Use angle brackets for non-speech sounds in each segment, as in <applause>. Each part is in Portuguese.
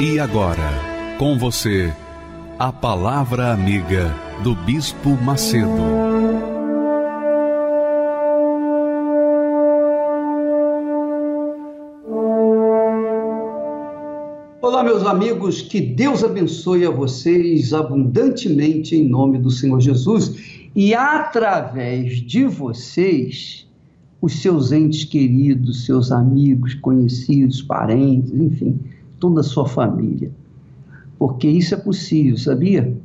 E agora, com você, a Palavra Amiga do Bispo Macedo. Olá, meus amigos, que Deus abençoe a vocês abundantemente em nome do Senhor Jesus e através de vocês, os seus entes queridos, seus amigos, conhecidos, parentes, enfim toda a sua família. Porque isso é possível, sabia?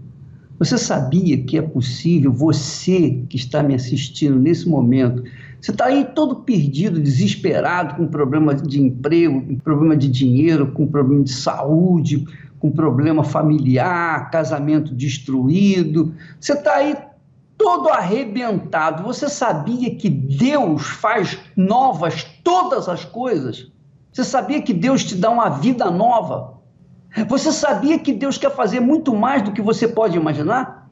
Você sabia que é possível, você que está me assistindo nesse momento, você está aí todo perdido, desesperado, com problema de emprego, com problema de dinheiro, com problema de saúde, com problema familiar, casamento destruído. Você está aí todo arrebentado. Você sabia que Deus faz novas todas as coisas? Você sabia que Deus te dá uma vida nova? Você sabia que Deus quer fazer muito mais do que você pode imaginar?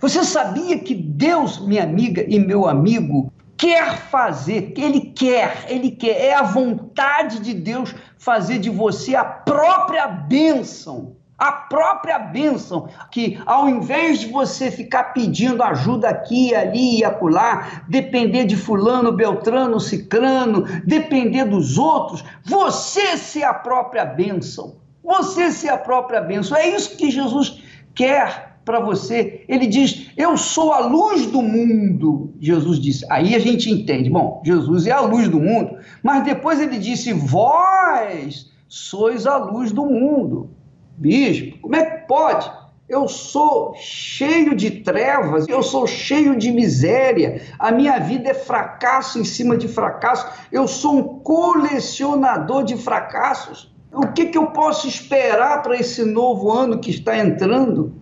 Você sabia que Deus, minha amiga e meu amigo, quer fazer, Ele quer, Ele quer, é a vontade de Deus fazer de você a própria bênção a própria bênção, que ao invés de você ficar pedindo ajuda aqui, ali e acolá, depender de fulano, beltrano, cicrano, depender dos outros, você ser a própria bênção. Você ser a própria bênção. É isso que Jesus quer para você. Ele diz: Eu sou a luz do mundo. Jesus disse. Aí a gente entende. Bom, Jesus é a luz do mundo. Mas depois ele disse: Vós sois a luz do mundo. Bispo, como é que pode? Eu sou cheio de trevas, eu sou cheio de miséria, a minha vida é fracasso em cima de fracasso, eu sou um colecionador de fracassos. O que, que eu posso esperar para esse novo ano que está entrando?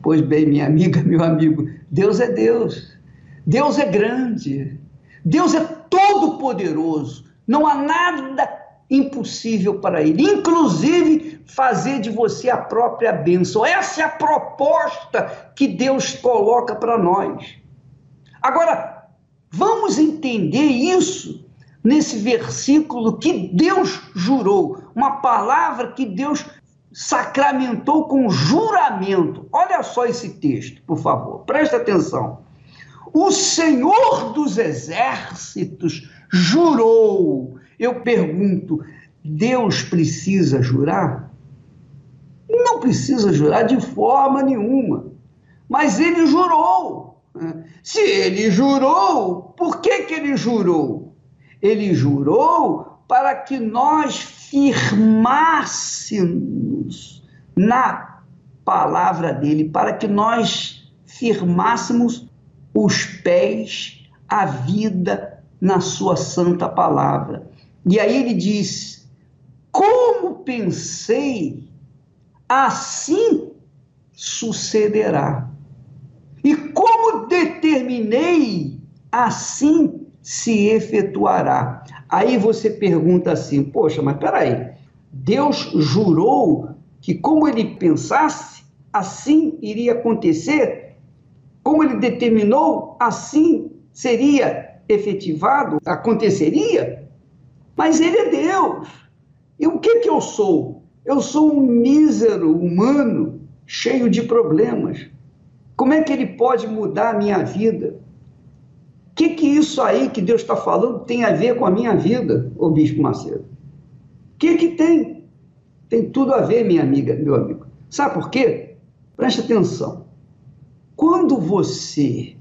Pois bem, minha amiga, meu amigo, Deus é Deus, Deus é grande, Deus é todo-poderoso, não há nada impossível para ele, inclusive fazer de você a própria bênção. Essa é a proposta que Deus coloca para nós. Agora, vamos entender isso nesse versículo que Deus jurou, uma palavra que Deus sacramentou com juramento. Olha só esse texto, por favor, preste atenção. O Senhor dos Exércitos jurou eu pergunto: Deus precisa jurar? Não precisa jurar de forma nenhuma. Mas ele jurou. Se ele jurou, por que, que ele jurou? Ele jurou para que nós firmássemos na palavra dele, para que nós firmássemos os pés, a vida na sua santa palavra. E aí ele diz: Como pensei, assim sucederá. E como determinei, assim se efetuará. Aí você pergunta assim: Poxa, mas peraí, Deus jurou que como ele pensasse, assim iria acontecer? Como ele determinou, assim seria efetivado, aconteceria? Mas ele é Deus. E o que, que eu sou? Eu sou um mísero humano cheio de problemas. Como é que ele pode mudar a minha vida? O que, que isso aí que Deus está falando tem a ver com a minha vida, ô Bispo Macedo? O que, que tem? Tem tudo a ver, minha amiga, meu amigo. Sabe por quê? Preste atenção. Quando você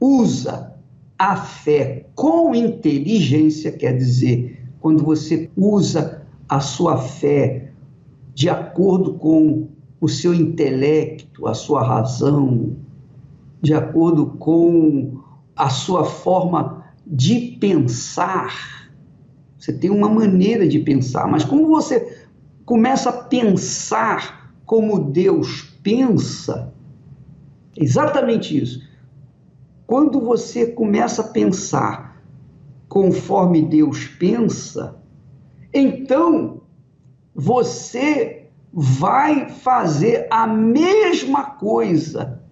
usa a fé com inteligência, quer dizer, quando você usa a sua fé de acordo com o seu intelecto, a sua razão, de acordo com a sua forma de pensar. Você tem uma maneira de pensar, mas como você começa a pensar como Deus pensa, exatamente isso. Quando você começa a pensar conforme Deus pensa, então você vai fazer a mesma coisa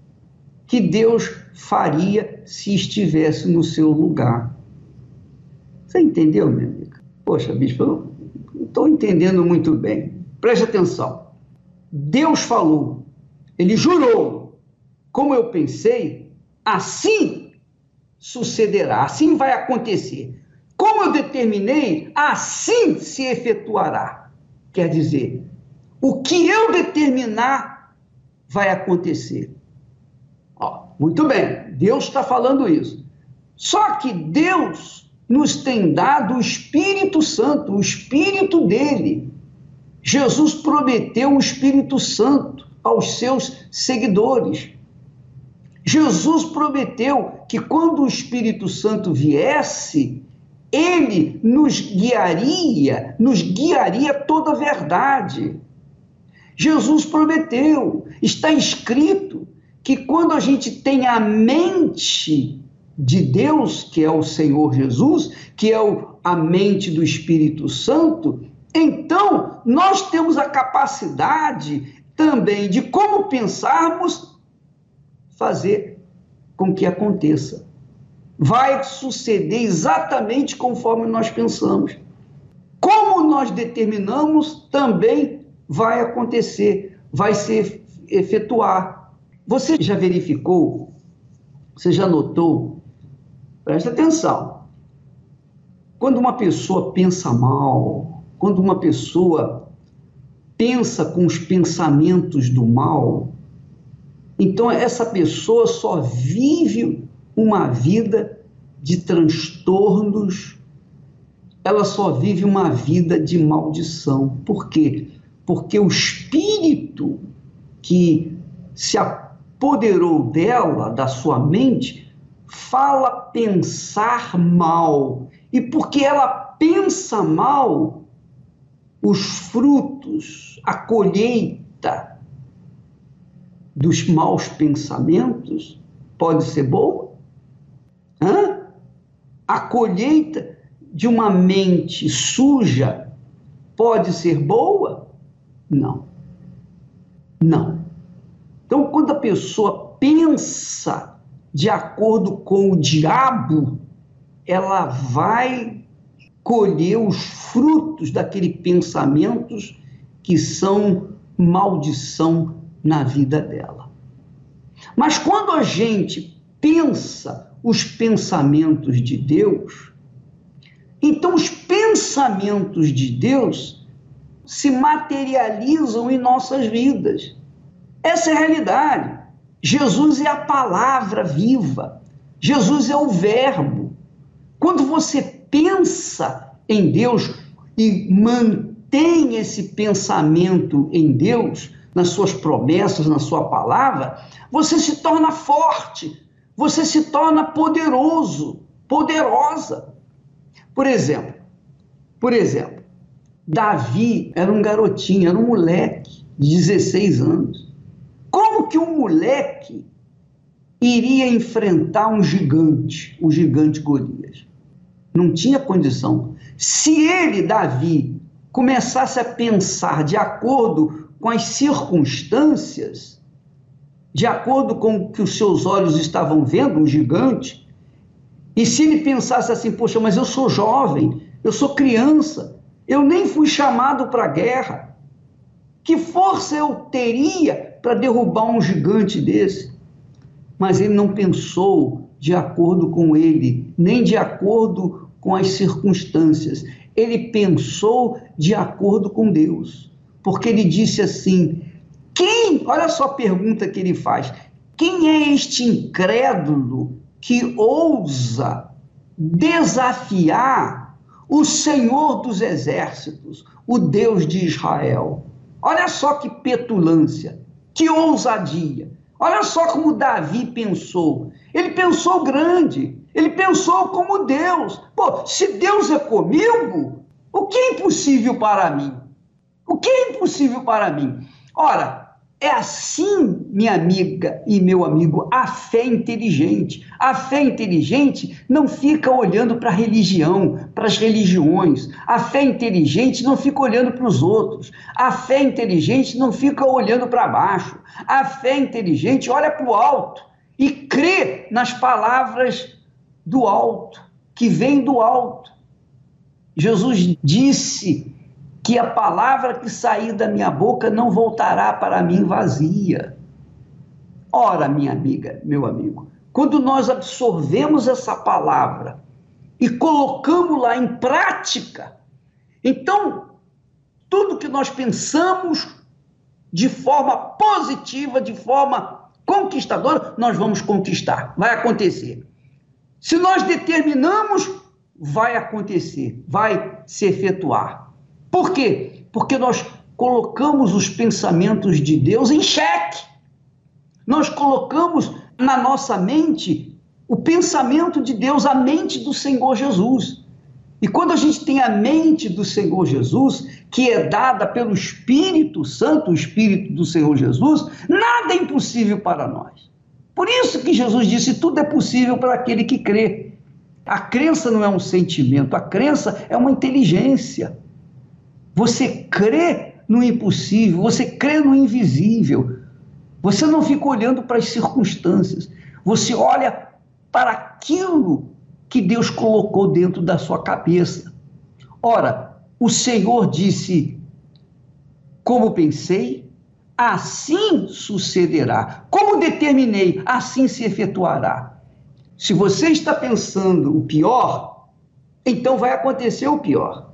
que Deus faria se estivesse no seu lugar. Você entendeu, minha amiga? Poxa, bispo, eu não estou entendendo muito bem. Preste atenção. Deus falou, ele jurou, como eu pensei, assim sucederá, assim vai acontecer. Como eu determinei, assim se efetuará. Quer dizer, o que eu determinar vai acontecer. Ó, muito bem, Deus está falando isso. Só que Deus nos tem dado o Espírito Santo, o Espírito dele. Jesus prometeu o Espírito Santo aos seus seguidores. Jesus prometeu que quando o Espírito Santo viesse, ele nos guiaria, nos guiaria toda a verdade. Jesus prometeu, está escrito que quando a gente tem a mente de Deus, que é o Senhor Jesus, que é a mente do Espírito Santo, então nós temos a capacidade também de como pensarmos fazer com que aconteça vai suceder exatamente conforme nós pensamos. Como nós determinamos, também vai acontecer, vai se efetuar. Você já verificou? Você já notou? Presta atenção. Quando uma pessoa pensa mal, quando uma pessoa pensa com os pensamentos do mal, então essa pessoa só vive uma vida de transtornos, ela só vive uma vida de maldição. Por quê? Porque o espírito que se apoderou dela, da sua mente, fala pensar mal. E porque ela pensa mal, os frutos, a colheita dos maus pensamentos pode ser boa Hã? A colheita de uma mente suja pode ser boa? Não. Não. Então, quando a pessoa pensa de acordo com o diabo, ela vai colher os frutos daqueles pensamentos que são maldição na vida dela. Mas quando a gente pensa os pensamentos de Deus, então os pensamentos de Deus se materializam em nossas vidas. Essa é a realidade. Jesus é a palavra viva. Jesus é o Verbo. Quando você pensa em Deus e mantém esse pensamento em Deus, nas suas promessas, na sua palavra, você se torna forte, você se torna poderoso, poderosa. Por exemplo, por exemplo, Davi era um garotinho, era um moleque de 16 anos. Como que um moleque iria enfrentar um gigante, o gigante Golias? Não tinha condição. Se ele, Davi, começasse a pensar de acordo com as circunstâncias, de acordo com o que os seus olhos estavam vendo, um gigante, e se ele pensasse assim, poxa, mas eu sou jovem, eu sou criança, eu nem fui chamado para a guerra, que força eu teria para derrubar um gigante desse? Mas ele não pensou de acordo com ele, nem de acordo com as circunstâncias. Ele pensou de acordo com Deus, porque ele disse assim: quem, olha só a pergunta que ele faz: quem é este incrédulo que ousa desafiar o Senhor dos exércitos, o Deus de Israel? Olha só que petulância, que ousadia. Olha só como Davi pensou. Ele pensou grande, ele pensou como Deus. Pô, se Deus é comigo, O que é impossível para mim? O que é impossível para mim? Ora, é assim, minha amiga e meu amigo, a fé inteligente. A fé inteligente não fica olhando para a religião, para as religiões. A fé inteligente não fica olhando para os outros. A fé inteligente não fica olhando para baixo. A fé inteligente olha para o alto e crê nas palavras do alto, que vem do alto. Jesus disse que a palavra que sair da minha boca não voltará para mim vazia. Ora, minha amiga, meu amigo, quando nós absorvemos essa palavra e colocamos lá em prática, então tudo que nós pensamos de forma positiva, de forma conquistadora, nós vamos conquistar, vai acontecer. Se nós determinamos, vai acontecer, vai se efetuar. Por quê? Porque nós colocamos os pensamentos de Deus em xeque. Nós colocamos na nossa mente o pensamento de Deus, a mente do Senhor Jesus. E quando a gente tem a mente do Senhor Jesus, que é dada pelo Espírito Santo, o Espírito do Senhor Jesus, nada é impossível para nós. Por isso que Jesus disse: tudo é possível para aquele que crê. A crença não é um sentimento, a crença é uma inteligência. Você crê no impossível, você crê no invisível. Você não fica olhando para as circunstâncias, você olha para aquilo que Deus colocou dentro da sua cabeça. Ora, o Senhor disse: Como pensei, assim sucederá. Como determinei, assim se efetuará. Se você está pensando o pior, então vai acontecer o pior.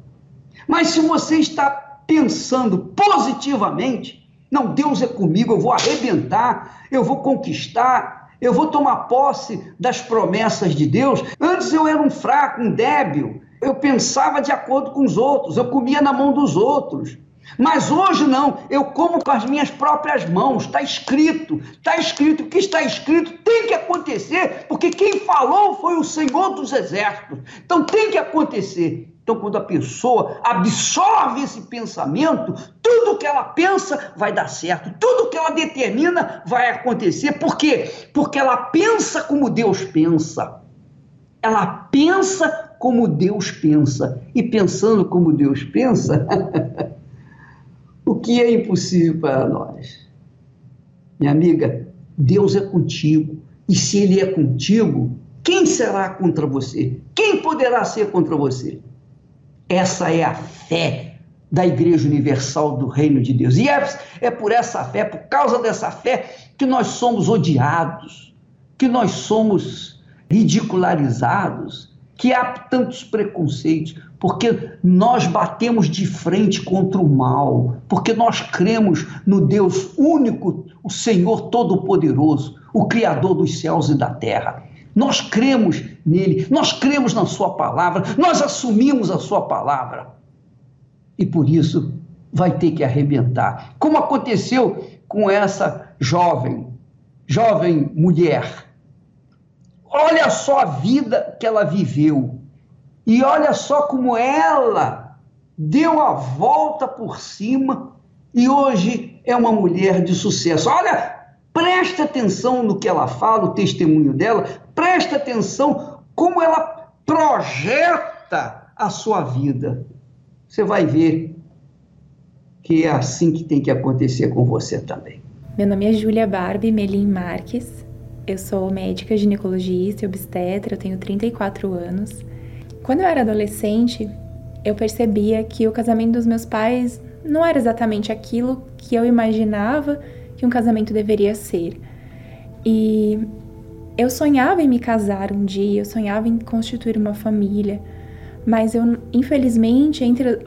Mas se você está pensando positivamente, não, Deus é comigo, eu vou arrebentar, eu vou conquistar, eu vou tomar posse das promessas de Deus. Antes eu era um fraco, um débil, eu pensava de acordo com os outros, eu comia na mão dos outros. Mas hoje não, eu como com as minhas próprias mãos, está escrito, está escrito, o que está escrito tem que acontecer, porque quem falou foi o Senhor dos Exércitos. Então tem que acontecer. Então, quando a pessoa absorve esse pensamento, tudo que ela pensa vai dar certo, tudo que ela determina vai acontecer. Por quê? Porque ela pensa como Deus pensa. Ela pensa como Deus pensa. E pensando como Deus pensa, <laughs> o que é impossível para nós? Minha amiga, Deus é contigo. E se Ele é contigo, quem será contra você? Quem poderá ser contra você? Essa é a fé da Igreja Universal do Reino de Deus. E é, é por essa fé, por causa dessa fé, que nós somos odiados, que nós somos ridicularizados, que há tantos preconceitos, porque nós batemos de frente contra o mal, porque nós cremos no Deus único, o Senhor Todo-Poderoso, o Criador dos céus e da terra. Nós cremos nele, nós cremos na Sua palavra, nós assumimos a Sua palavra. E por isso vai ter que arrebentar. Como aconteceu com essa jovem, jovem mulher. Olha só a vida que ela viveu. E olha só como ela deu a volta por cima e hoje é uma mulher de sucesso. Olha, preste atenção no que ela fala, o testemunho dela, preste atenção como ela projeta a sua vida. Você vai ver que é assim que tem que acontecer com você também. Meu nome é Júlia Barbie Melim Marques. Eu sou médica ginecologista e obstetra, eu tenho 34 anos. Quando eu era adolescente, eu percebia que o casamento dos meus pais não era exatamente aquilo que eu imaginava que um casamento deveria ser. E eu sonhava em me casar um dia, eu sonhava em constituir uma família, mas eu, infelizmente, entre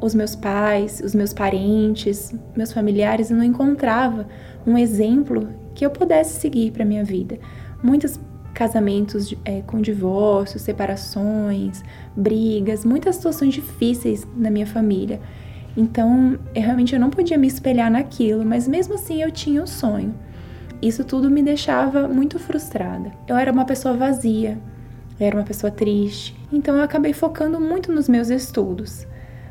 os meus pais, os meus parentes, meus familiares, eu não encontrava um exemplo que eu pudesse seguir para minha vida. Muitos casamentos é, com divórcios, separações, brigas, muitas situações difíceis na minha família. Então, eu, realmente eu não podia me espelhar naquilo, mas mesmo assim eu tinha um sonho. Isso tudo me deixava muito frustrada. Eu era uma pessoa vazia, eu era uma pessoa triste, então eu acabei focando muito nos meus estudos.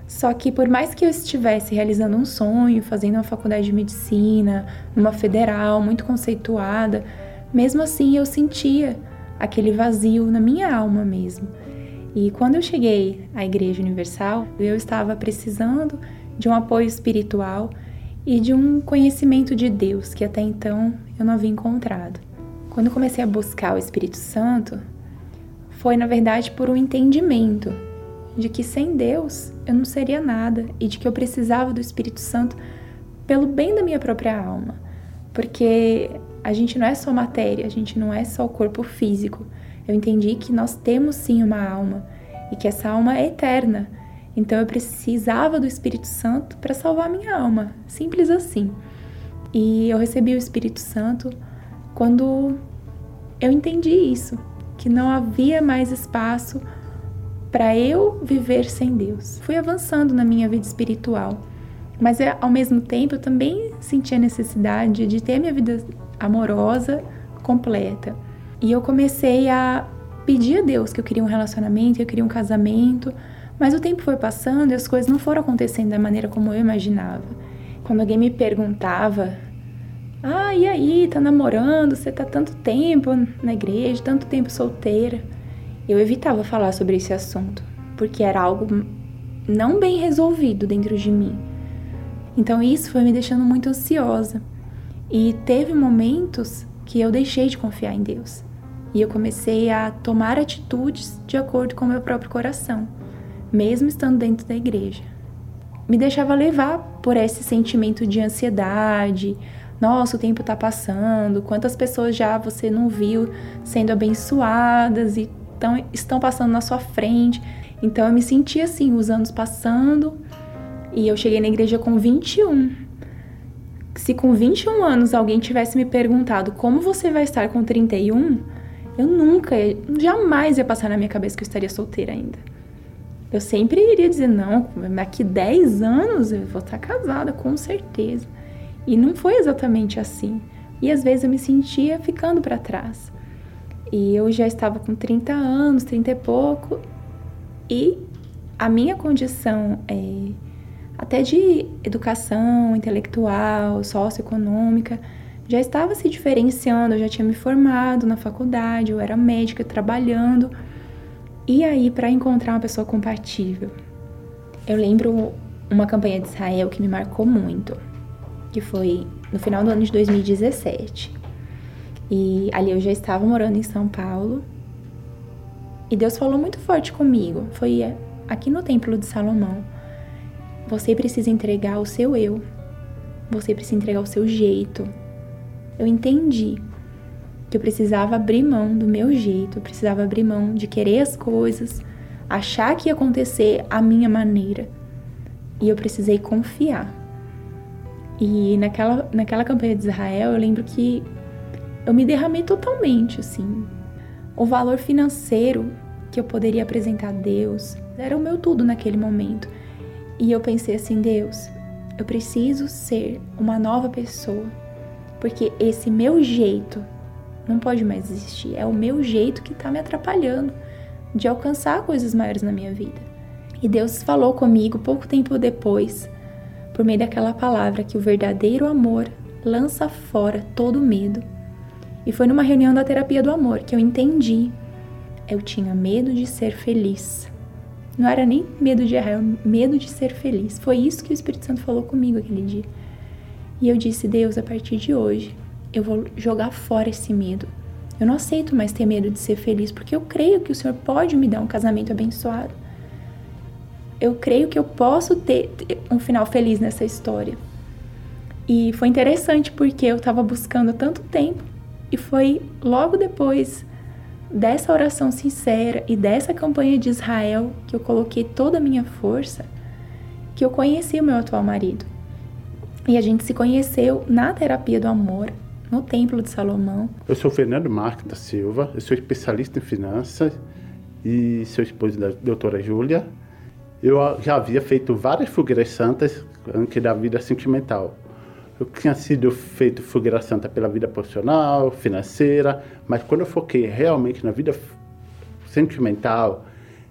Só que por mais que eu estivesse realizando um sonho, fazendo uma faculdade de medicina, numa federal muito conceituada, mesmo assim eu sentia aquele vazio na minha alma mesmo. E quando eu cheguei à Igreja Universal, eu estava precisando de um apoio espiritual e de um conhecimento de Deus que até então eu não havia encontrado. Quando eu comecei a buscar o Espírito Santo, foi na verdade por um entendimento de que sem Deus eu não seria nada e de que eu precisava do Espírito Santo pelo bem da minha própria alma. Porque a gente não é só matéria, a gente não é só o corpo físico. Eu entendi que nós temos sim uma alma e que essa alma é eterna. Então eu precisava do Espírito Santo para salvar minha alma, simples assim. E eu recebi o Espírito Santo quando eu entendi isso, que não havia mais espaço para eu viver sem Deus. Fui avançando na minha vida espiritual, mas é, ao mesmo tempo eu também senti a necessidade de ter minha vida amorosa completa. E eu comecei a pedir a Deus que eu queria um relacionamento, que eu queria um casamento, mas o tempo foi passando e as coisas não foram acontecendo da maneira como eu imaginava. Quando alguém me perguntava: "Ah, e aí, tá namorando? Você tá tanto tempo na igreja, tanto tempo solteira?" Eu evitava falar sobre esse assunto, porque era algo não bem resolvido dentro de mim. Então isso foi me deixando muito ansiosa. E teve momentos que eu deixei de confiar em Deus. E eu comecei a tomar atitudes de acordo com o meu próprio coração, mesmo estando dentro da igreja. Me deixava levar por esse sentimento de ansiedade. Nossa, o tempo está passando, quantas pessoas já você não viu sendo abençoadas e tão, estão passando na sua frente. Então eu me senti assim, os anos passando, e eu cheguei na igreja com 21 se com 21 anos alguém tivesse me perguntado como você vai estar com 31, eu nunca, jamais ia passar na minha cabeça que eu estaria solteira ainda. Eu sempre iria dizer, não, daqui 10 anos eu vou estar casada, com certeza. E não foi exatamente assim. E às vezes eu me sentia ficando para trás. E eu já estava com 30 anos, 30 e pouco, e a minha condição é, até de educação intelectual, socioeconômica, já estava se diferenciando, eu já tinha me formado na faculdade, eu era médica trabalhando. E aí para encontrar uma pessoa compatível? Eu lembro uma campanha de Israel que me marcou muito, que foi no final do ano de 2017. E ali eu já estava morando em São Paulo. E Deus falou muito forte comigo. Foi aqui no Templo de Salomão. Você precisa entregar o seu eu. Você precisa entregar o seu jeito. Eu entendi que eu precisava abrir mão do meu jeito, eu precisava abrir mão de querer as coisas, achar que ia acontecer a minha maneira. E eu precisei confiar. E naquela, naquela campanha de Israel, eu lembro que eu me derramei totalmente, assim. O valor financeiro que eu poderia apresentar a Deus era o meu tudo naquele momento. E eu pensei assim, Deus, eu preciso ser uma nova pessoa, porque esse meu jeito não pode mais existir. É o meu jeito que está me atrapalhando de alcançar coisas maiores na minha vida. E Deus falou comigo pouco tempo depois, por meio daquela palavra, que o verdadeiro amor lança fora todo medo. E foi numa reunião da terapia do amor que eu entendi. Eu tinha medo de ser feliz. Não era nem medo de errar, medo de ser feliz. Foi isso que o Espírito Santo falou comigo aquele dia. E eu disse: Deus, a partir de hoje, eu vou jogar fora esse medo. Eu não aceito mais ter medo de ser feliz, porque eu creio que o Senhor pode me dar um casamento abençoado. Eu creio que eu posso ter um final feliz nessa história. E foi interessante porque eu estava buscando tanto tempo e foi logo depois dessa oração sincera e dessa campanha de Israel que eu coloquei toda a minha força, que eu conheci o meu atual marido. E a gente se conheceu na terapia do amor, no Templo de Salomão. Eu sou Fernando Marques da Silva, eu sou especialista em finanças e sou esposo da doutora Júlia. Eu já havia feito várias fogueiras santas antes da vida sentimental. Eu tinha sido feito fogueira santa pela vida profissional, financeira, mas quando eu foquei realmente na vida sentimental,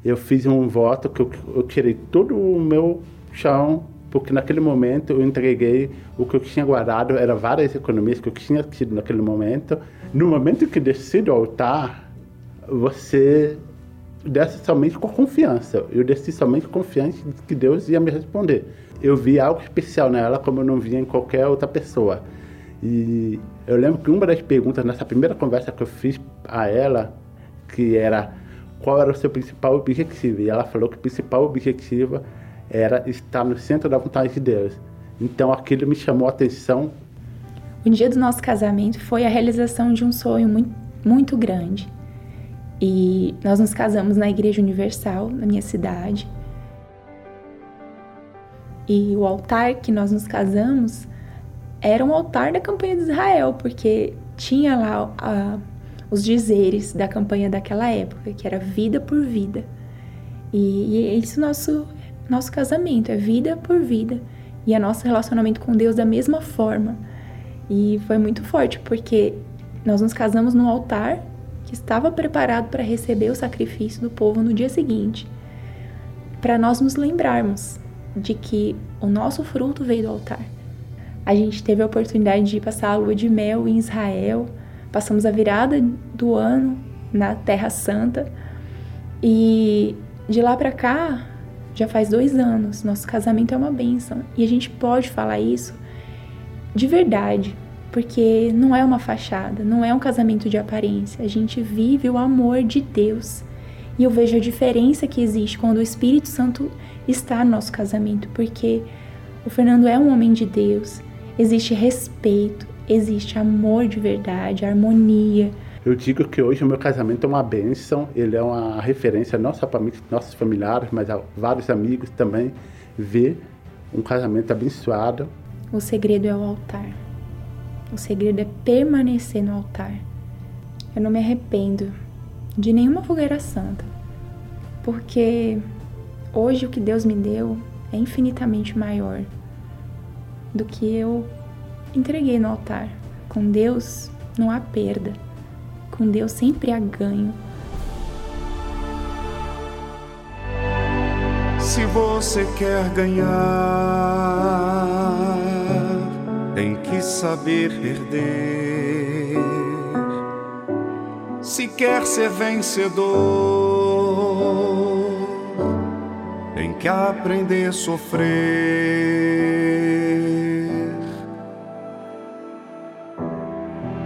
eu fiz um voto que eu, eu tirei todo o meu chão, porque naquele momento eu entreguei o que eu tinha guardado, eram várias economias que eu tinha tido naquele momento. No momento que desci do altar, você desce somente com confiança. Eu desci somente confiante de que Deus ia me responder. Eu vi algo especial nela, como eu não via em qualquer outra pessoa. E eu lembro que uma das perguntas nessa primeira conversa que eu fiz a ela, que era qual era o seu principal objetivo. E ela falou que o principal objetivo era estar no centro da vontade de Deus. Então aquilo me chamou a atenção. O dia do nosso casamento foi a realização de um sonho muito, muito grande. E nós nos casamos na Igreja Universal, na minha cidade. E o altar que nós nos casamos era um altar da campanha de Israel, porque tinha lá a, os dizeres da campanha daquela época, que era vida por vida. E, e é isso nosso nosso casamento, é vida por vida. E é nosso relacionamento com Deus da mesma forma. E foi muito forte, porque nós nos casamos no altar que estava preparado para receber o sacrifício do povo no dia seguinte, para nós nos lembrarmos de que o nosso fruto veio do altar. A gente teve a oportunidade de passar a lua de mel em Israel, passamos a virada do ano na Terra Santa e de lá para cá já faz dois anos. Nosso casamento é uma bênção e a gente pode falar isso de verdade, porque não é uma fachada, não é um casamento de aparência. A gente vive o amor de Deus. E eu vejo a diferença que existe quando o Espírito Santo está no nosso casamento, porque o Fernando é um homem de Deus, existe respeito, existe amor de verdade, harmonia. Eu digo que hoje o meu casamento é uma bênção, ele é uma referência não só para nossos familiares, mas a vários amigos também, ver um casamento abençoado. O segredo é o altar. O segredo é permanecer no altar. Eu não me arrependo de nenhuma fogueira santa, porque hoje o que Deus me deu é infinitamente maior do que eu entreguei no altar. Com Deus não há perda, com Deus sempre há ganho. Se você quer ganhar, tem que saber perder. Se quer ser vencedor, tem que aprender a sofrer.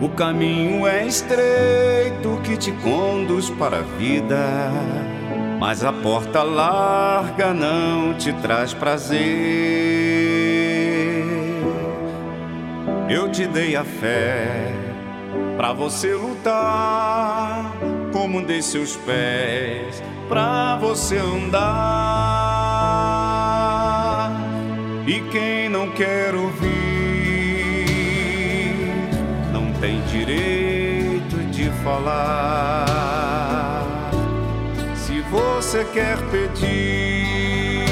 O caminho é estreito que te conduz para a vida, mas a porta larga não te traz prazer. Eu te dei a fé para você lutar, como dei seus pés para você andar. E quem não quer ouvir tem direito de falar. Se você quer pedir,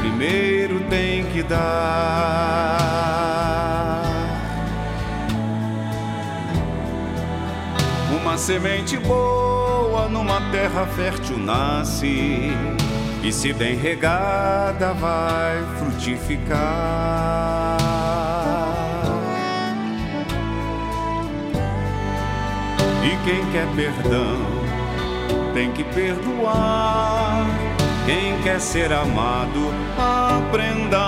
primeiro tem que dar. Uma semente boa numa terra fértil nasce e se bem regada vai frutificar. E quem quer perdão tem que perdoar. Quem quer ser amado, aprenda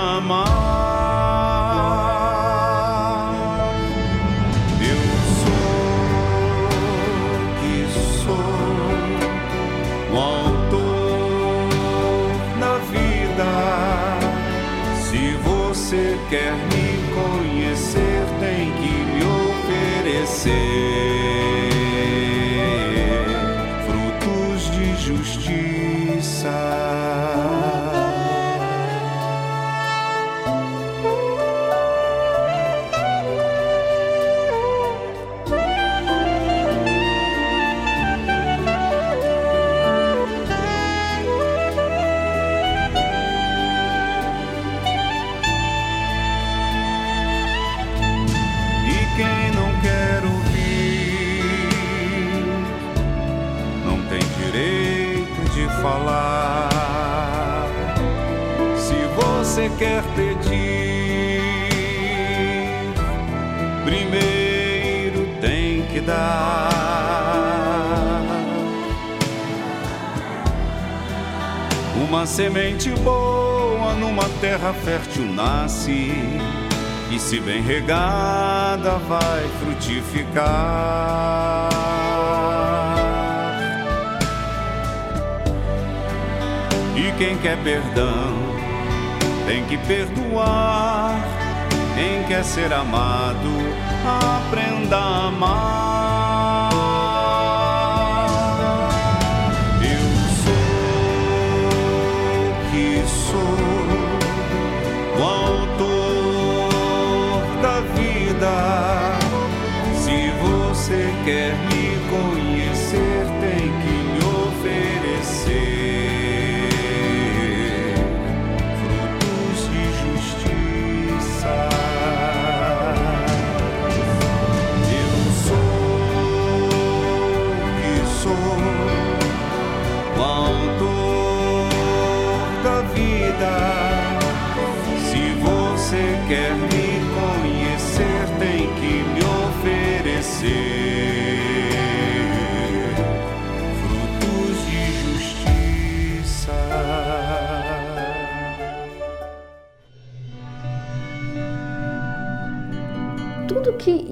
Uma semente boa numa terra fértil nasce e se bem regada vai frutificar. E quem quer perdão tem que perdoar. Quem quer ser amado, aprenda a amar. Você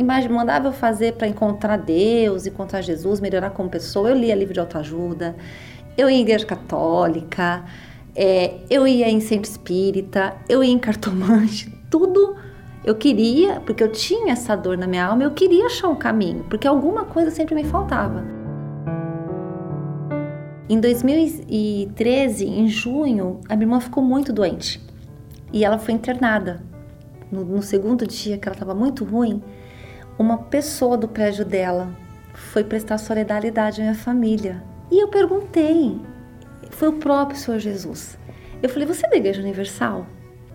mandava eu fazer para encontrar Deus, encontrar Jesus, melhorar como pessoa, eu lia livro de autoajuda, eu ia em igreja católica, é, eu ia em centro espírita, eu ia em cartomante, <laughs> tudo eu queria, porque eu tinha essa dor na minha alma, eu queria achar um caminho, porque alguma coisa sempre me faltava. Em 2013, em junho, a minha irmã ficou muito doente e ela foi internada. No, no segundo dia, que ela estava muito ruim, uma pessoa do prédio dela foi prestar solidariedade à minha família. E eu perguntei, foi o próprio Senhor Jesus. Eu falei, você é da Igreja Universal?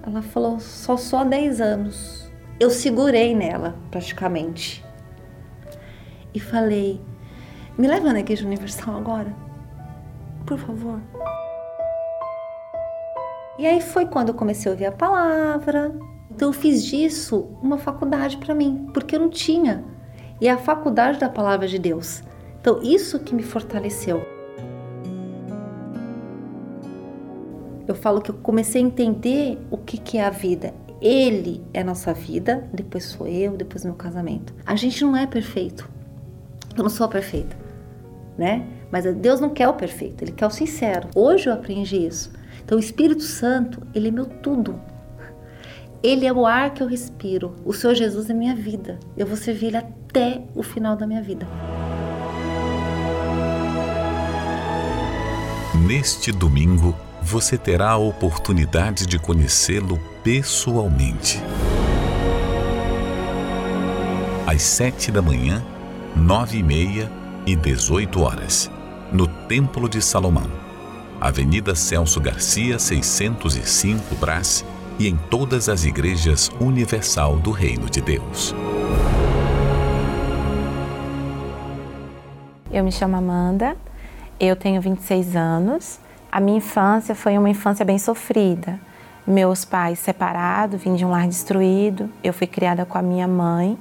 Ela falou, só só há 10 anos. Eu segurei nela, praticamente. E falei, me leva na Igreja Universal agora? Por favor. E aí foi quando eu comecei a ouvir a palavra. Então eu fiz disso uma faculdade para mim, porque eu não tinha. E é a faculdade da palavra de Deus. Então isso que me fortaleceu. Eu falo que eu comecei a entender o que, que é a vida. Ele é a nossa vida, depois sou eu, depois meu casamento. A gente não é perfeito. Eu não sou perfeita, né? Mas Deus não quer o perfeito, Ele quer o sincero. Hoje eu aprendi isso. Então o Espírito Santo, Ele é meu tudo. Ele é o ar que eu respiro. O Senhor Jesus é minha vida. Eu vou servir Ele até o final da minha vida. Neste domingo, você terá a oportunidade de conhecê-lo pessoalmente. Às sete da manhã, nove e meia e dezoito horas, no Templo de Salomão, Avenida Celso Garcia, 605 Brás e em todas as igrejas universal do Reino de Deus. Eu me chamo Amanda, eu tenho 26 anos. A minha infância foi uma infância bem sofrida. Meus pais separados, vim de um lar destruído. Eu fui criada com a minha mãe.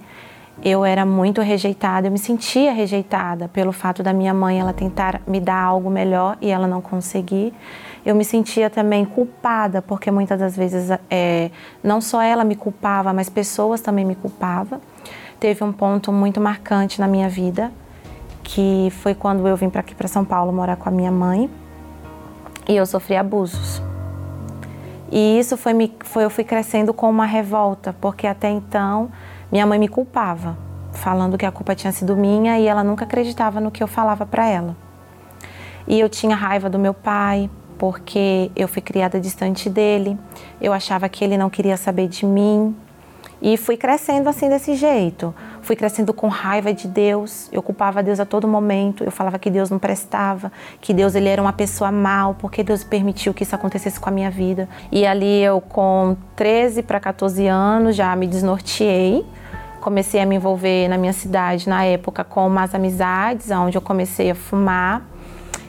Eu era muito rejeitada, eu me sentia rejeitada pelo fato da minha mãe ela tentar me dar algo melhor e ela não conseguir. Eu me sentia também culpada, porque muitas das vezes é, não só ela me culpava, mas pessoas também me culpavam. Teve um ponto muito marcante na minha vida, que foi quando eu vim para aqui para São Paulo morar com a minha mãe e eu sofri abusos. E isso foi, me, foi eu fui crescendo com uma revolta, porque até então minha mãe me culpava, falando que a culpa tinha sido minha e ela nunca acreditava no que eu falava para ela. E eu tinha raiva do meu pai, porque eu fui criada distante dele. Eu achava que ele não queria saber de mim. E fui crescendo assim desse jeito. Fui crescendo com raiva de Deus. Eu culpava Deus a todo momento. Eu falava que Deus não prestava, que Deus ele era uma pessoa mal, porque Deus permitiu que isso acontecesse com a minha vida. E ali eu com 13 para 14 anos já me desnorteei. Comecei a me envolver na minha cidade na época com umas amizades, onde eu comecei a fumar.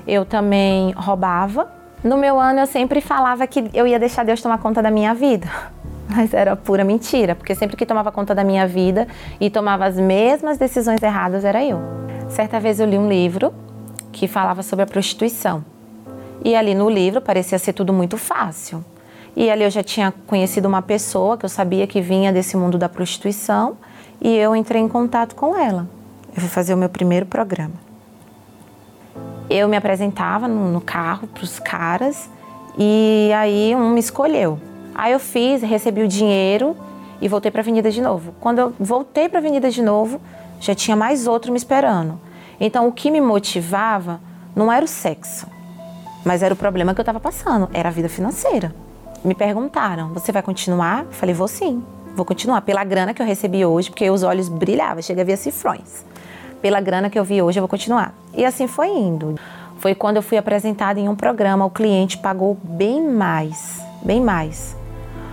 eu também roubava. No meu ano eu sempre falava que eu ia deixar Deus tomar conta da minha vida. <laughs> Mas era pura mentira, porque sempre que tomava conta da minha vida e tomava as mesmas decisões erradas era eu. Certa vez eu li um livro que falava sobre a prostituição. E ali no livro parecia ser tudo muito fácil. E ali eu já tinha conhecido uma pessoa que eu sabia que vinha desse mundo da prostituição e eu entrei em contato com ela. Eu fui fazer o meu primeiro programa. Eu me apresentava no, no carro para os caras e aí um me escolheu. Aí eu fiz, recebi o dinheiro e voltei para a avenida de novo. Quando eu voltei para a avenida de novo, já tinha mais outro me esperando. Então o que me motivava não era o sexo, mas era o problema que eu estava passando, era a vida financeira. Me perguntaram: "Você vai continuar?" Eu falei: "Vou sim. Vou continuar pela grana que eu recebi hoje, porque os olhos brilhavam, chega a ver cifrões. Pela grana que eu vi hoje, eu vou continuar." E assim foi indo. Foi quando eu fui apresentada em um programa, o cliente pagou bem mais, bem mais,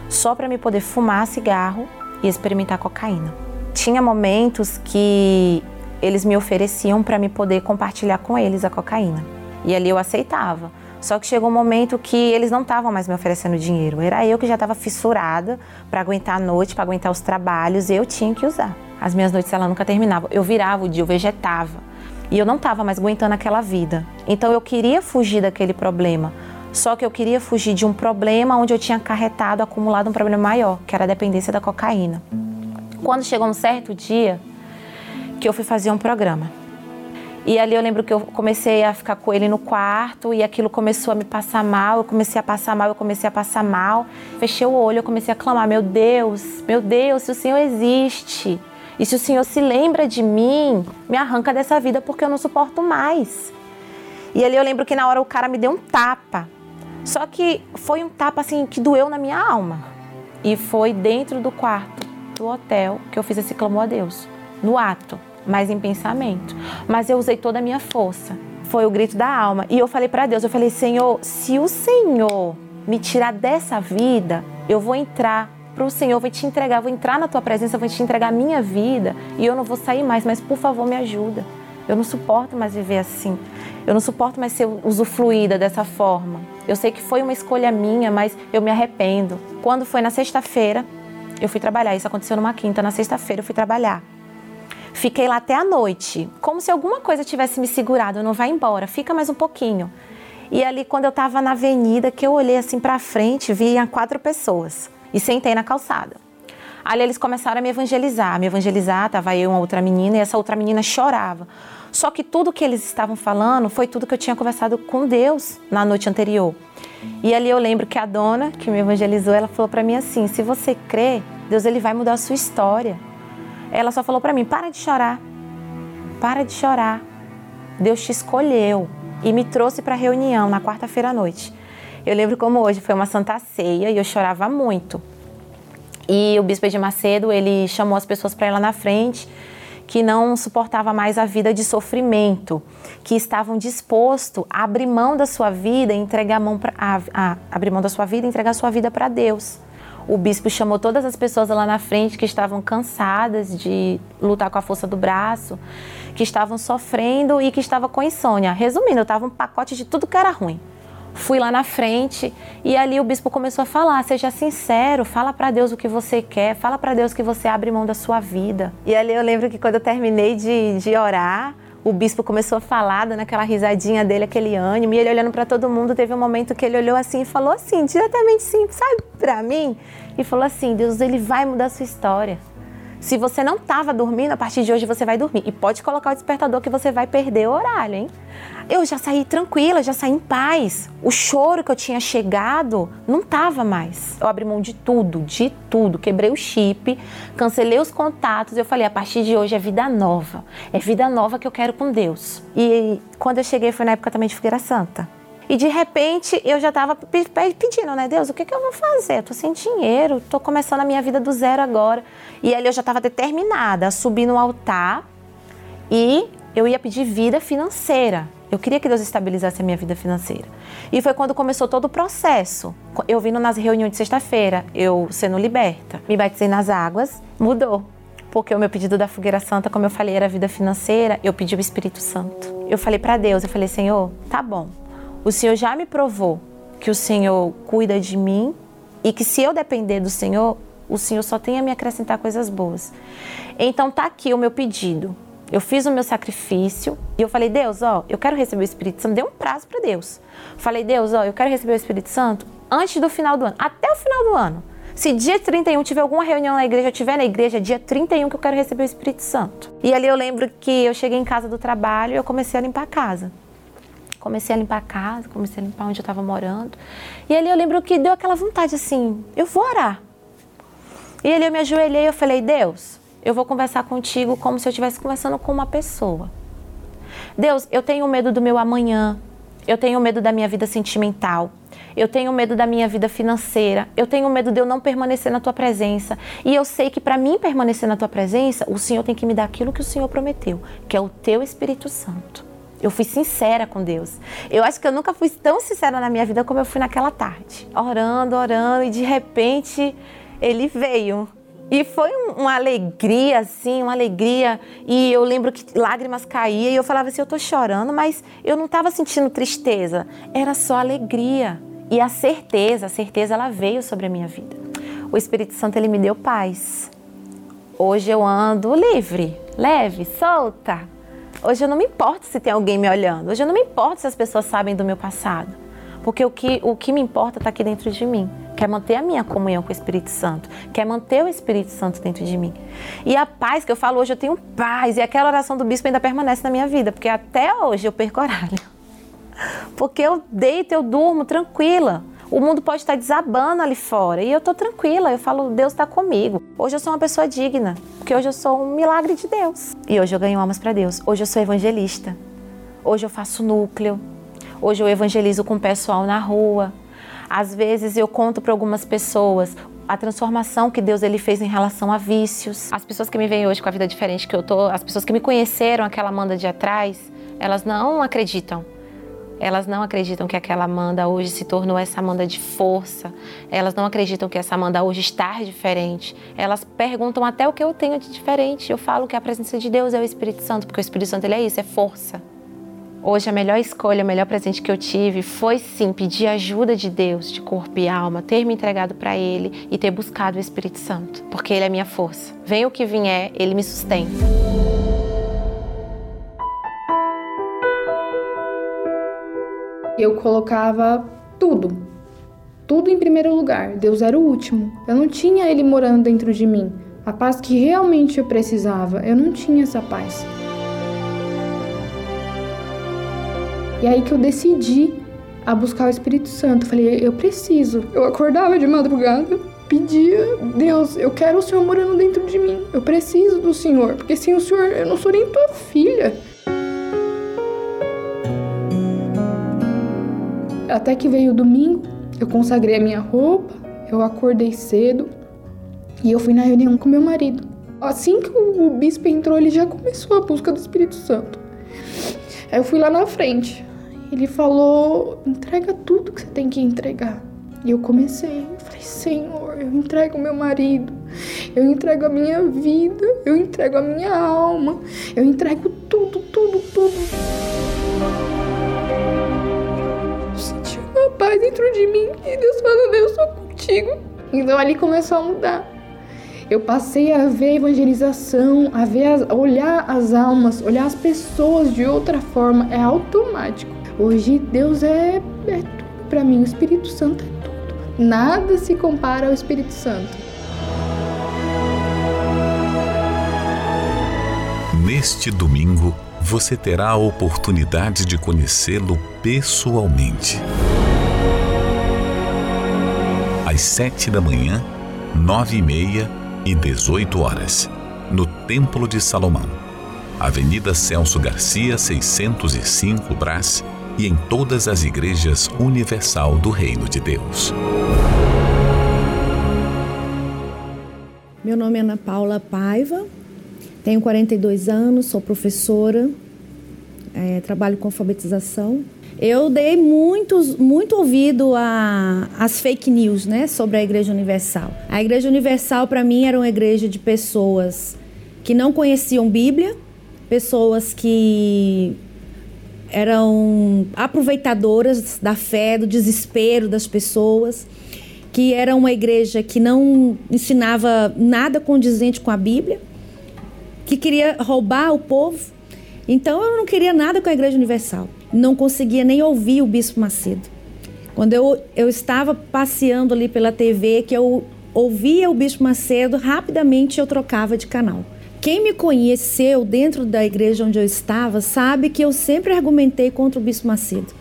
só para me poder fumar cigarro e experimentar cocaína. Tinha momentos que eles me ofereciam para me poder compartilhar com eles a cocaína. E ali eu aceitava. Só que chegou um momento que eles não estavam mais me oferecendo dinheiro. Era eu que já estava fissurada para aguentar a noite, para aguentar os trabalhos, e eu tinha que usar. As minhas noites ela nunca terminavam. Eu virava o dia, eu vegetava. E eu não estava mais aguentando aquela vida. Então eu queria fugir daquele problema. Só que eu queria fugir de um problema onde eu tinha acarretado, acumulado um problema maior, que era a dependência da cocaína. Quando chegou um certo dia que eu fui fazer um programa. E ali eu lembro que eu comecei a ficar com ele no quarto e aquilo começou a me passar mal. Eu comecei a passar mal, eu comecei a passar mal. Fechei o olho, eu comecei a clamar: Meu Deus, meu Deus, se o Senhor existe e se o Senhor se lembra de mim, me arranca dessa vida porque eu não suporto mais. E ali eu lembro que na hora o cara me deu um tapa. Só que foi um tapa assim que doeu na minha alma. E foi dentro do quarto do hotel que eu fiz esse clamor a Deus, no ato mas em pensamento. Mas eu usei toda a minha força. Foi o grito da alma. E eu falei para Deus, eu falei, Senhor, se o Senhor me tirar dessa vida, eu vou entrar para o Senhor, vou te entregar, vou entrar na tua presença, vou te entregar a minha vida e eu não vou sair mais, mas por favor me ajuda. Eu não suporto mais viver assim. Eu não suporto mais ser usufruída dessa forma. Eu sei que foi uma escolha minha, mas eu me arrependo. Quando foi na sexta-feira, eu fui trabalhar. Isso aconteceu numa quinta. Na sexta-feira, eu fui trabalhar. Fiquei lá até a noite, como se alguma coisa tivesse me segurado. Não vai embora, fica mais um pouquinho. E ali, quando eu estava na avenida, que eu olhei assim para frente, vi quatro pessoas e sentei na calçada. Ali eles começaram a me evangelizar. Me evangelizar, tava eu e uma outra menina e essa outra menina chorava. Só que tudo que eles estavam falando foi tudo que eu tinha conversado com Deus na noite anterior. E ali eu lembro que a dona que me evangelizou, ela falou para mim assim: "Se você crê, Deus ele vai mudar a sua história". Ela só falou para mim: para de chorar, para de chorar. Deus te escolheu e me trouxe para a reunião na quarta-feira à noite. Eu lembro como hoje foi uma santa ceia e eu chorava muito. E o bispo de Macedo ele chamou as pessoas para lá na frente que não suportava mais a vida de sofrimento, que estavam dispostos a abrir mão da sua vida, entregar a mão pra, a, a, abrir mão da sua vida, entregar a sua vida para Deus o bispo chamou todas as pessoas lá na frente que estavam cansadas de lutar com a força do braço, que estavam sofrendo e que estavam com insônia. Resumindo, eu estava um pacote de tudo que era ruim. Fui lá na frente e ali o bispo começou a falar: seja sincero, fala para Deus o que você quer, fala para Deus que você abre mão da sua vida. E ali eu lembro que quando eu terminei de, de orar, o bispo começou a falar, dando aquela risadinha dele, aquele ânimo, e ele olhando para todo mundo, teve um momento que ele olhou assim e falou assim, diretamente sim, sabe, para mim, e falou assim: Deus, ele vai mudar a sua história. Se você não estava dormindo, a partir de hoje você vai dormir. E pode colocar o despertador que você vai perder o horário, hein? Eu já saí tranquila, já saí em paz. O choro que eu tinha chegado não tava mais. Eu abri mão de tudo, de tudo. Quebrei o chip, cancelei os contatos. Eu falei: a partir de hoje é vida nova. É vida nova que eu quero com Deus. E quando eu cheguei foi na época também de Figueira Santa. E de repente eu já estava pedindo, né, Deus, o que, que eu vou fazer? Eu tô sem dinheiro, tô começando a minha vida do zero agora. E ali eu já estava determinada a subir no altar e eu ia pedir vida financeira. Eu queria que Deus estabilizasse a minha vida financeira. E foi quando começou todo o processo. Eu vindo nas reuniões de sexta-feira, eu sendo liberta, me batizei nas águas, mudou. Porque o meu pedido da fogueira santa, como eu falei, era vida financeira, eu pedi o Espírito Santo. eu falei para Deus, eu falei, Senhor, tá bom. O Senhor já me provou que o Senhor cuida de mim e que se eu depender do Senhor, o Senhor só tem a me acrescentar coisas boas. Então tá aqui o meu pedido. Eu fiz o meu sacrifício e eu falei, Deus, ó, eu quero receber o Espírito Santo. Dei um prazo para Deus. Falei, Deus, ó, eu quero receber o Espírito Santo antes do final do ano, até o final do ano. Se dia 31 tiver alguma reunião na igreja, eu estiver na igreja, dia 31 que eu quero receber o Espírito Santo. E ali eu lembro que eu cheguei em casa do trabalho e eu comecei a limpar a casa. Comecei a limpar a casa, comecei a limpar onde eu estava morando. E ali eu lembro que deu aquela vontade assim, eu vou orar. E ali eu me ajoelhei e eu falei, Deus, eu vou conversar contigo como se eu estivesse conversando com uma pessoa. Deus, eu tenho medo do meu amanhã, eu tenho medo da minha vida sentimental, eu tenho medo da minha vida financeira, eu tenho medo de eu não permanecer na tua presença. E eu sei que para mim permanecer na tua presença, o Senhor tem que me dar aquilo que o Senhor prometeu, que é o teu Espírito Santo. Eu fui sincera com Deus. Eu acho que eu nunca fui tão sincera na minha vida como eu fui naquela tarde. Orando, orando, e de repente ele veio. E foi uma alegria, assim, uma alegria. E eu lembro que lágrimas caíam e eu falava assim: eu tô chorando, mas eu não estava sentindo tristeza. Era só alegria. E a certeza, a certeza ela veio sobre a minha vida. O Espírito Santo ele me deu paz. Hoje eu ando livre, leve, solta. Hoje eu não me importo se tem alguém me olhando. Hoje eu não me importo se as pessoas sabem do meu passado. Porque o que, o que me importa está aqui dentro de mim. Quer manter a minha comunhão com o Espírito Santo. Quer manter o Espírito Santo dentro de mim. E a paz que eu falo hoje, eu tenho paz. E aquela oração do bispo ainda permanece na minha vida. Porque até hoje eu perco horário. <laughs> Porque eu deito, eu durmo tranquila. O mundo pode estar desabando ali fora e eu estou tranquila. Eu falo, Deus está comigo. Hoje eu sou uma pessoa digna, porque hoje eu sou um milagre de Deus. E hoje eu ganho almas para Deus. Hoje eu sou evangelista. Hoje eu faço núcleo. Hoje eu evangelizo com o pessoal na rua. Às vezes eu conto para algumas pessoas a transformação que Deus ele fez em relação a vícios. As pessoas que me veem hoje com a vida diferente que eu tô, as pessoas que me conheceram aquela manda de atrás, elas não acreditam elas não acreditam que aquela Amanda hoje se tornou essa Amanda de força. Elas não acreditam que essa Amanda hoje está diferente. Elas perguntam até o que eu tenho de diferente. Eu falo que a presença de Deus é o Espírito Santo, porque o Espírito Santo ele é isso, é força. Hoje a melhor escolha, o melhor presente que eu tive foi sim pedir ajuda de Deus, de corpo e alma, ter me entregado para Ele e ter buscado o Espírito Santo, porque Ele é minha força. Venha o que vier, Ele me sustenta. eu colocava tudo. Tudo em primeiro lugar. Deus era o último. Eu não tinha ele morando dentro de mim. A paz que realmente eu precisava, eu não tinha essa paz. E aí que eu decidi a buscar o Espírito Santo. falei, eu preciso. Eu acordava de madrugada, pedia, Deus, eu quero o Senhor morando dentro de mim. Eu preciso do Senhor, porque sem o Senhor eu não sou nem tua filha. Até que veio o domingo, eu consagrei a minha roupa, eu acordei cedo e eu fui na reunião com meu marido. Assim que o bispo entrou, ele já começou a busca do Espírito Santo. Aí eu fui lá na frente. Ele falou: entrega tudo que você tem que entregar. E eu comecei. Eu falei: Senhor, eu entrego meu marido, eu entrego a minha vida, eu entrego a minha alma, eu entrego tudo, tudo, tudo uma paz dentro de mim e Deus falando, eu sou contigo. Então ali começou a mudar. Eu passei a ver a evangelização, a ver as, a olhar as almas, olhar as pessoas de outra forma, é automático. Hoje Deus é, é tudo para mim, o Espírito Santo é tudo. Nada se compara ao Espírito Santo. Neste domingo, você terá a oportunidade de conhecê-lo pessoalmente às sete da manhã, nove e meia e dezoito horas, no Templo de Salomão, Avenida Celso Garcia, 605 Brás, e em todas as igrejas universal do Reino de Deus. Meu nome é Ana Paula Paiva, tenho 42 anos, sou professora, é, trabalho com alfabetização eu dei muitos, muito ouvido às fake news né, sobre a Igreja Universal. A Igreja Universal, para mim, era uma igreja de pessoas que não conheciam Bíblia, pessoas que eram aproveitadoras da fé, do desespero das pessoas, que era uma igreja que não ensinava nada condizente com a Bíblia, que queria roubar o povo. Então eu não queria nada com a Igreja Universal. Não conseguia nem ouvir o Bispo Macedo. Quando eu, eu estava passeando ali pela TV, que eu ouvia o Bispo Macedo, rapidamente eu trocava de canal. Quem me conheceu dentro da igreja onde eu estava sabe que eu sempre argumentei contra o Bispo Macedo.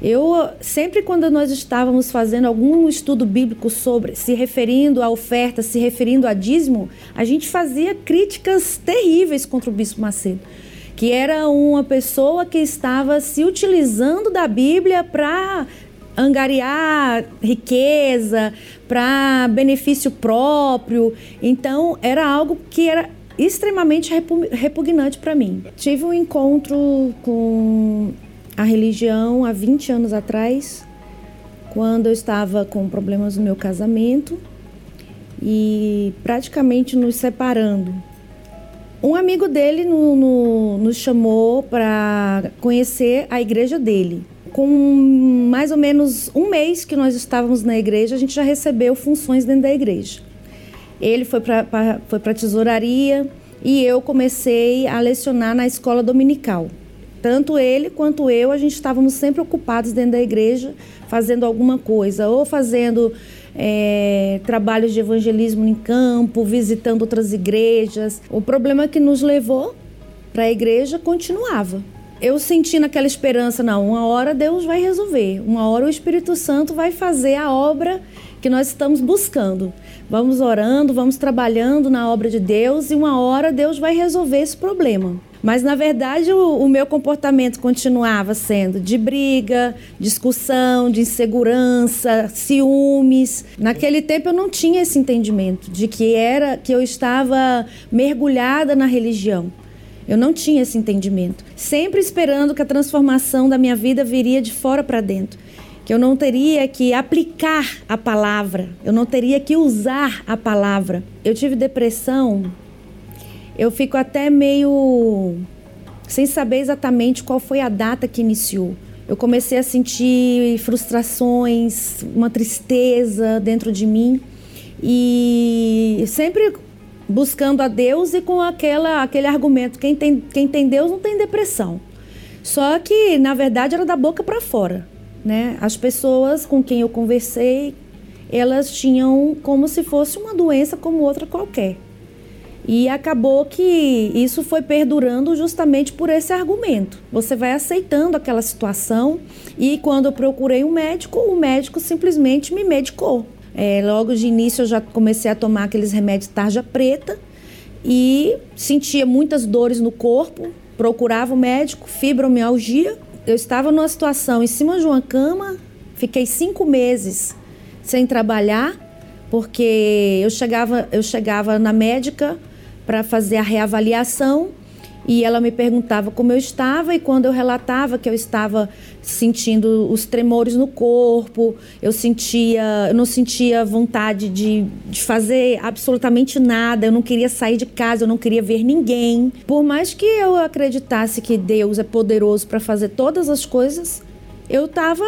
Eu sempre quando nós estávamos fazendo algum estudo bíblico sobre, se referindo à oferta, se referindo a dízimo, a gente fazia críticas terríveis contra o Bispo Macedo, que era uma pessoa que estava se utilizando da Bíblia para angariar riqueza, para benefício próprio. Então, era algo que era extremamente repugnante para mim. Tive um encontro com a religião há 20 anos atrás, quando eu estava com problemas no meu casamento e praticamente nos separando. Um amigo dele no, no, nos chamou para conhecer a igreja dele. Com mais ou menos um mês que nós estávamos na igreja, a gente já recebeu funções dentro da igreja. Ele foi para foi a tesouraria e eu comecei a lecionar na escola dominical. Tanto ele quanto eu, a gente estávamos sempre ocupados dentro da igreja, fazendo alguma coisa, ou fazendo é, trabalhos de evangelismo em campo, visitando outras igrejas. O problema que nos levou para a igreja continuava. Eu senti naquela esperança, não, uma hora Deus vai resolver, uma hora o Espírito Santo vai fazer a obra que nós estamos buscando. Vamos orando, vamos trabalhando na obra de Deus e uma hora Deus vai resolver esse problema. Mas na verdade o, o, meu comportamento continuava sendo de briga, discussão, de insegurança, ciúmes. Naquele tempo eu não tinha esse entendimento de que era que eu estava mergulhada na religião. Eu não tinha esse entendimento. Sempre esperando que a transformação da minha vida viria de fora para dentro que eu não teria que aplicar a palavra, eu não teria que usar a palavra. Eu tive depressão, eu fico até meio sem saber exatamente qual foi a data que iniciou. Eu comecei a sentir frustrações, uma tristeza dentro de mim e sempre buscando a Deus e com aquela, aquele argumento: quem tem, quem tem Deus não tem depressão. Só que, na verdade, era da boca para fora. Né? As pessoas com quem eu conversei, elas tinham como se fosse uma doença como outra qualquer. E acabou que isso foi perdurando justamente por esse argumento. Você vai aceitando aquela situação e quando eu procurei um médico, o médico simplesmente me medicou. É, logo de início eu já comecei a tomar aqueles remédios tarja preta e sentia muitas dores no corpo, procurava o médico, fibromialgia eu estava numa situação em cima de uma cama, fiquei cinco meses sem trabalhar, porque eu chegava, eu chegava na médica para fazer a reavaliação e ela me perguntava como eu estava e quando eu relatava que eu estava sentindo os tremores no corpo, eu sentia, eu não sentia vontade de, de fazer absolutamente nada, eu não queria sair de casa, eu não queria ver ninguém. Por mais que eu acreditasse que Deus é poderoso para fazer todas as coisas, eu estava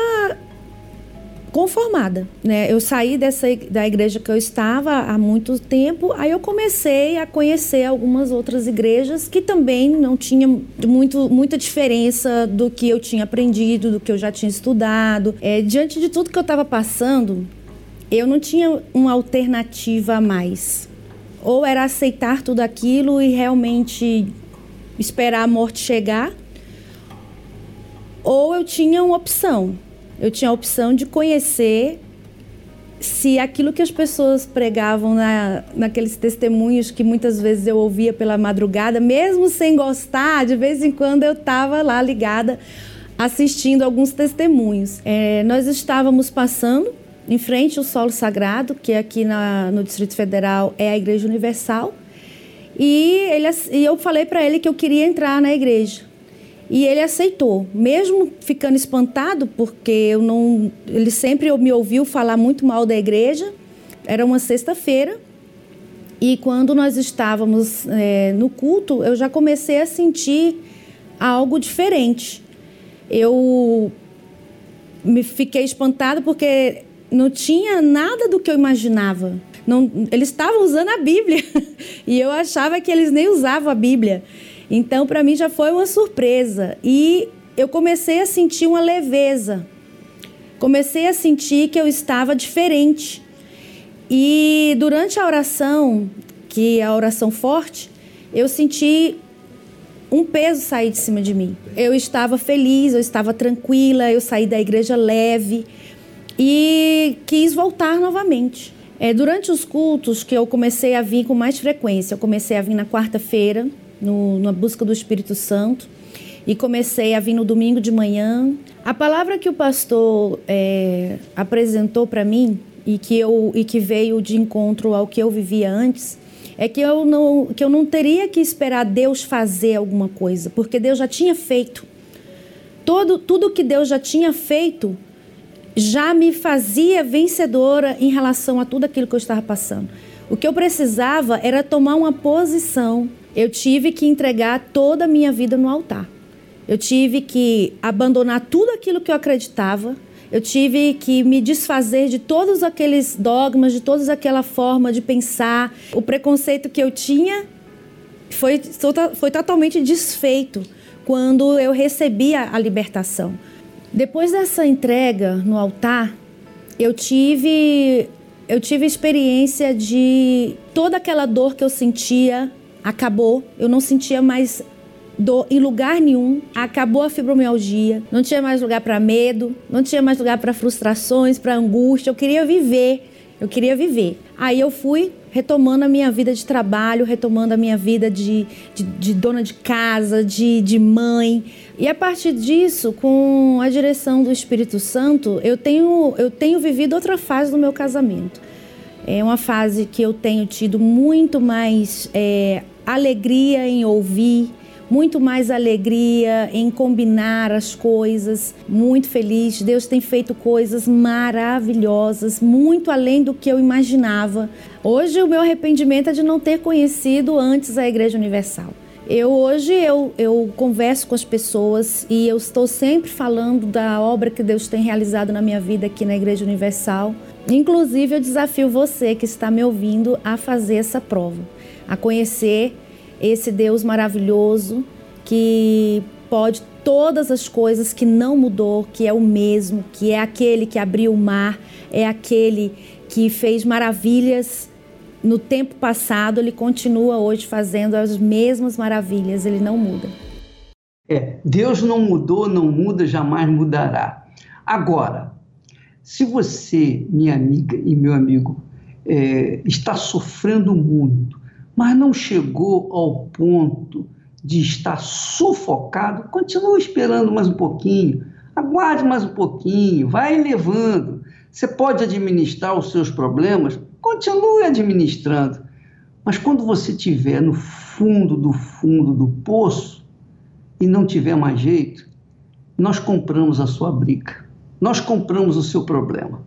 conformada, né? Eu saí dessa da igreja que eu estava há muito tempo, aí eu comecei a conhecer algumas outras igrejas que também não tinham muito, muita diferença do que eu tinha aprendido, do que eu já tinha estudado. É, diante de tudo que eu estava passando, eu não tinha uma alternativa a mais. Ou era aceitar tudo aquilo e realmente esperar a morte chegar, ou eu tinha uma opção eu tinha a opção de conhecer se aquilo que as pessoas pregavam na, naqueles testemunhos que muitas vezes eu ouvia pela madrugada, mesmo sem gostar, de vez em quando eu estava lá ligada assistindo alguns testemunhos. É, nós estávamos passando em frente ao solo sagrado, que aqui na, no Distrito Federal é a Igreja Universal, e, ele, e eu falei para ele que eu queria entrar na igreja. E ele aceitou, mesmo ficando espantado, porque eu não, ele sempre me ouviu falar muito mal da igreja. Era uma sexta-feira e quando nós estávamos é, no culto, eu já comecei a sentir algo diferente. eu me fiquei espantada porque não tinha nada do que eu imaginava. Não, eles estavam usando a Bíblia <laughs> e eu achava que eles nem usavam a Bíblia. Então, para mim já foi uma surpresa e eu comecei a sentir uma leveza. Comecei a sentir que eu estava diferente. E durante a oração, que é a oração forte, eu senti um peso sair de cima de mim. Eu estava feliz, eu estava tranquila, eu saí da igreja leve e quis voltar novamente. É, durante os cultos que eu comecei a vir com mais frequência, eu comecei a vir na quarta-feira, na busca do Espírito Santo, e comecei a vir no domingo de manhã. A palavra que o pastor é, apresentou para mim e que, eu, e que veio de encontro ao que eu vivia antes é que eu não, que eu não teria que esperar Deus fazer alguma coisa, porque Deus já tinha feito. Todo, tudo que Deus já tinha feito já me fazia vencedora em relação a tudo aquilo que eu estava passando. O que eu precisava era tomar uma posição. Eu tive que entregar toda a minha vida no altar. Eu tive que abandonar tudo aquilo que eu acreditava. Eu tive que me desfazer de todos aqueles dogmas, de toda aquela forma de pensar. O preconceito que eu tinha foi, foi totalmente desfeito quando eu recebi a, a libertação. Depois dessa entrega no altar, eu tive eu tive experiência de toda aquela dor que eu sentia acabou. Eu não sentia mais dor em lugar nenhum. Acabou a fibromialgia. Não tinha mais lugar para medo, não tinha mais lugar para frustrações, para angústia. Eu queria viver. Eu queria viver. Aí eu fui retomando a minha vida de trabalho, retomando a minha vida de, de, de dona de casa, de, de mãe. E a partir disso, com a direção do Espírito Santo, eu tenho, eu tenho vivido outra fase do meu casamento. É uma fase que eu tenho tido muito mais é, alegria em ouvir, muito mais alegria em combinar as coisas, muito feliz. Deus tem feito coisas maravilhosas, muito além do que eu imaginava. Hoje o meu arrependimento é de não ter conhecido antes a Igreja Universal. Eu hoje eu, eu converso com as pessoas e eu estou sempre falando da obra que Deus tem realizado na minha vida aqui na Igreja Universal. Inclusive eu desafio você que está me ouvindo a fazer essa prova, a conhecer esse Deus maravilhoso que pode todas as coisas, que não mudou, que é o mesmo, que é aquele que abriu o mar, é aquele que fez maravilhas no tempo passado, ele continua hoje fazendo as mesmas maravilhas, ele não muda. É, Deus não mudou, não muda, jamais mudará. Agora, se você, minha amiga e meu amigo, é, está sofrendo muito, mas não chegou ao ponto de estar sufocado, continue esperando mais um pouquinho, aguarde mais um pouquinho, vai levando. Você pode administrar os seus problemas, continue administrando. Mas quando você estiver no fundo do fundo do poço e não tiver mais jeito, nós compramos a sua briga, nós compramos o seu problema.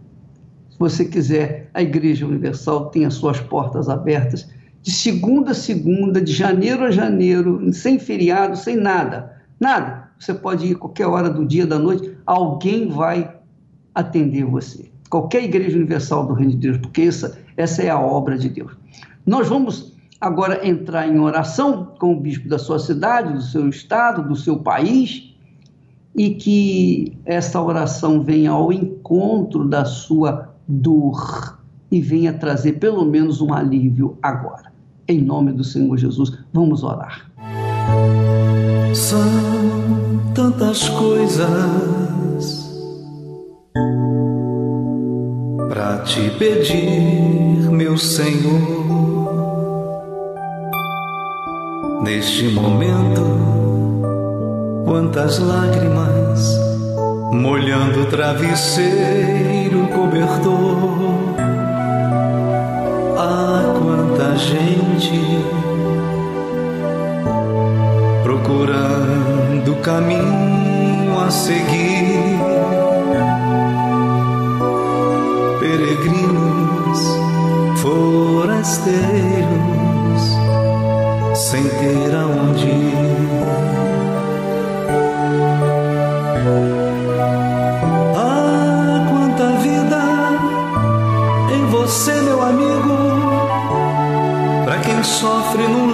Se você quiser, a Igreja Universal tem as suas portas abertas de segunda a segunda, de janeiro a janeiro, sem feriado, sem nada. Nada. Você pode ir qualquer hora do dia, da noite, alguém vai atender você. Qualquer igreja universal do Reino de Deus, porque essa, essa é a obra de Deus. Nós vamos agora entrar em oração com o bispo da sua cidade, do seu estado, do seu país, e que essa oração venha ao encontro da sua dor e venha trazer pelo menos um alívio agora. Em nome do Senhor Jesus, vamos orar. São tantas coisas te pedir, meu Senhor. Neste momento, quantas lágrimas molhando o travesseiro cobertor ah, quanta gente procurando caminho a seguir. rasteiros sem ter aonde ir. Ah, quanta vida em você, meu amigo, para quem sofre num